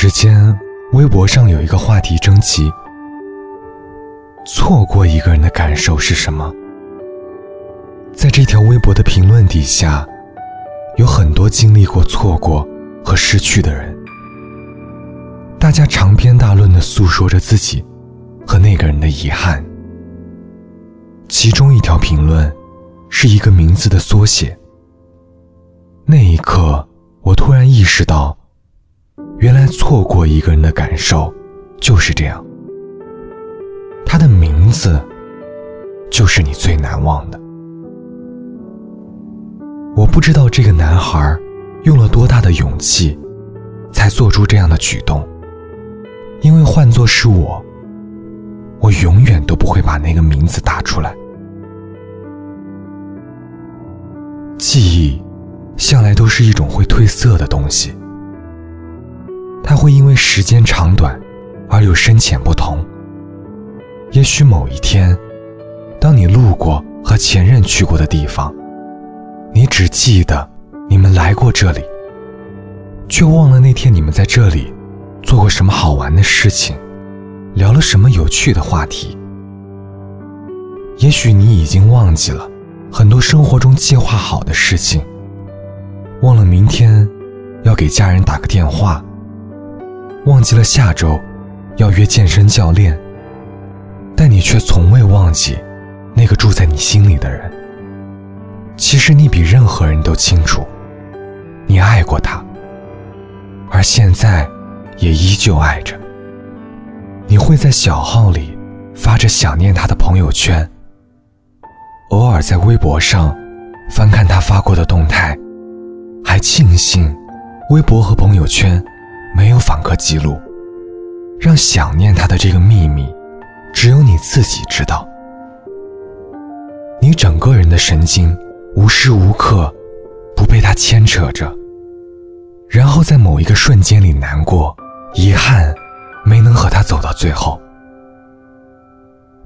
之间，微博上有一个话题征集：“错过一个人的感受是什么？”在这条微博的评论底下，有很多经历过错过和失去的人，大家长篇大论地诉说着自己和那个人的遗憾。其中一条评论，是一个名字的缩写。那一刻，我突然意识到。原来错过一个人的感受就是这样，他的名字，就是你最难忘的。我不知道这个男孩用了多大的勇气，才做出这样的举动，因为换做是我，我永远都不会把那个名字打出来。记忆，向来都是一种会褪色的东西。会因为时间长短，而有深浅不同。也许某一天，当你路过和前任去过的地方，你只记得你们来过这里，却忘了那天你们在这里做过什么好玩的事情，聊了什么有趣的话题。也许你已经忘记了很多生活中计划好的事情，忘了明天要给家人打个电话。忘记了下周要约健身教练，但你却从未忘记那个住在你心里的人。其实你比任何人都清楚，你爱过他，而现在也依旧爱着。你会在小号里发着想念他的朋友圈，偶尔在微博上翻看他发过的动态，还庆幸微博和朋友圈。没有访客记录，让想念他的这个秘密，只有你自己知道。你整个人的神经无时无刻不被他牵扯着，然后在某一个瞬间里难过、遗憾，没能和他走到最后。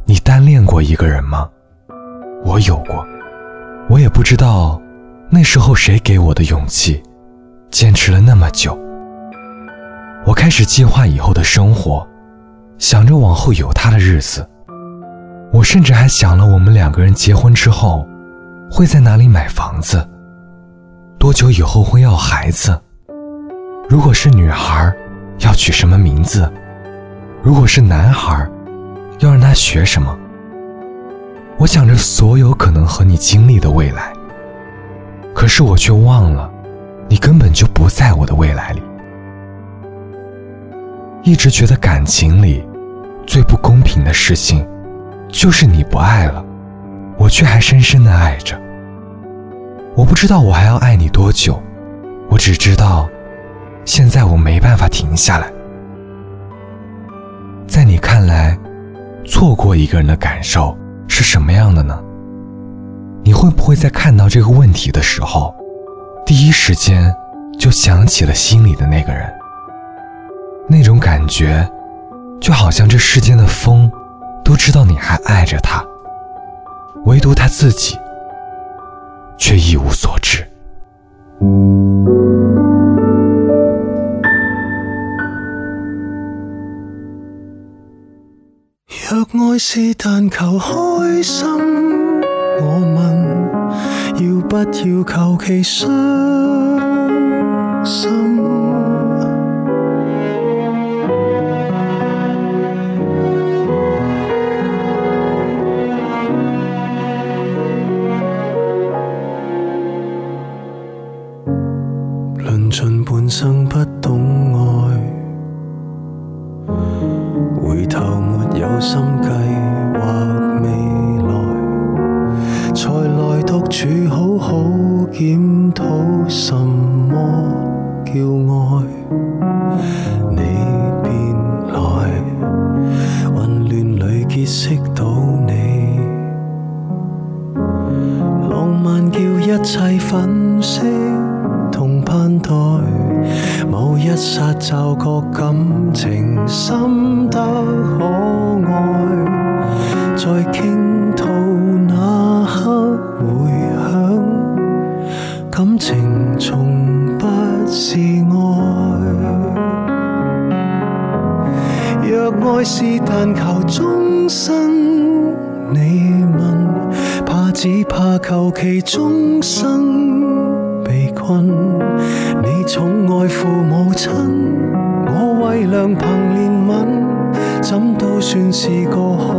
你单恋过一个人吗？我有过，我也不知道那时候谁给我的勇气，坚持了那么久。我开始计划以后的生活，想着往后有他的日子，我甚至还想了我们两个人结婚之后会在哪里买房子，多久以后会要孩子，如果是女孩，要取什么名字，如果是男孩，要让他学什么。我想着所有可能和你经历的未来，可是我却忘了，你根本就不在我的未来里。一直觉得感情里最不公平的事情，就是你不爱了，我却还深深的爱着。我不知道我还要爱你多久，我只知道现在我没办法停下来。在你看来，错过一个人的感受是什么样的呢？你会不会在看到这个问题的时候，第一时间就想起了心里的那个人？那种感觉，就好像这世间的风，都知道你还爱着他，唯独他自己，却一无所知。若爱是但求开心，我问，要不要求其伤心？生不懂爱，回头没有心计，画未来，才来独处好好检讨什么叫爱。你便来，混乱里结识到你，浪漫叫一切粉饰。看待某一刹，就觉感情深得可爱。在倾吐那刻回响，感情从不是爱。若爱是但求终生，你问，怕只怕求其终生被困。宠爱父母亲，我为良朋怜悯，怎都算是个好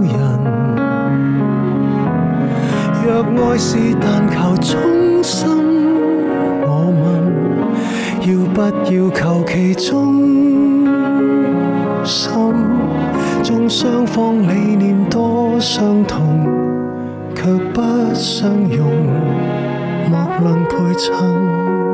人。若爱是但求忠心，我问要不要求其忠心？纵双方理念多相同，却不相容，莫论配衬。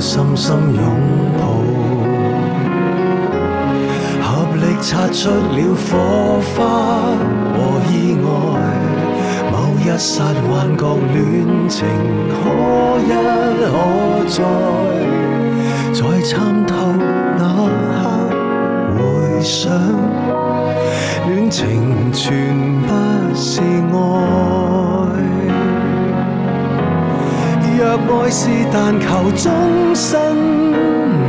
深深拥抱，合力擦出了火花和意外。某一刹幻觉，恋情可一可再，在参透那刻，回想，恋情全不是爱。爱是但求终身，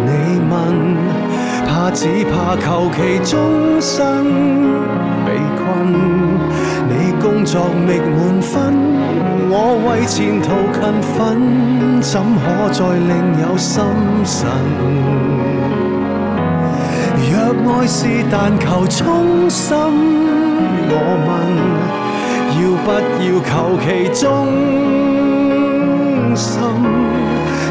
你问，怕只怕求其终生被困。你工作觅满分，我为前途勤奋，怎可再另有心神？若爱是但求衷心，我问，要不要求其终？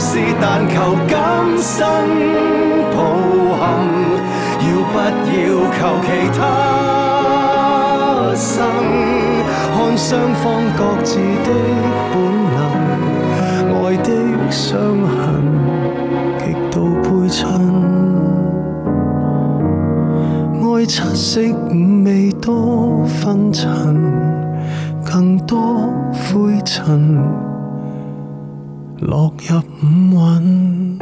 是，但求今生抱憾，要不要求其他生？看双方各自的本能，爱的伤痕，极度配衬，爱七色五味多纷尘，更多灰尘。落入五蕴。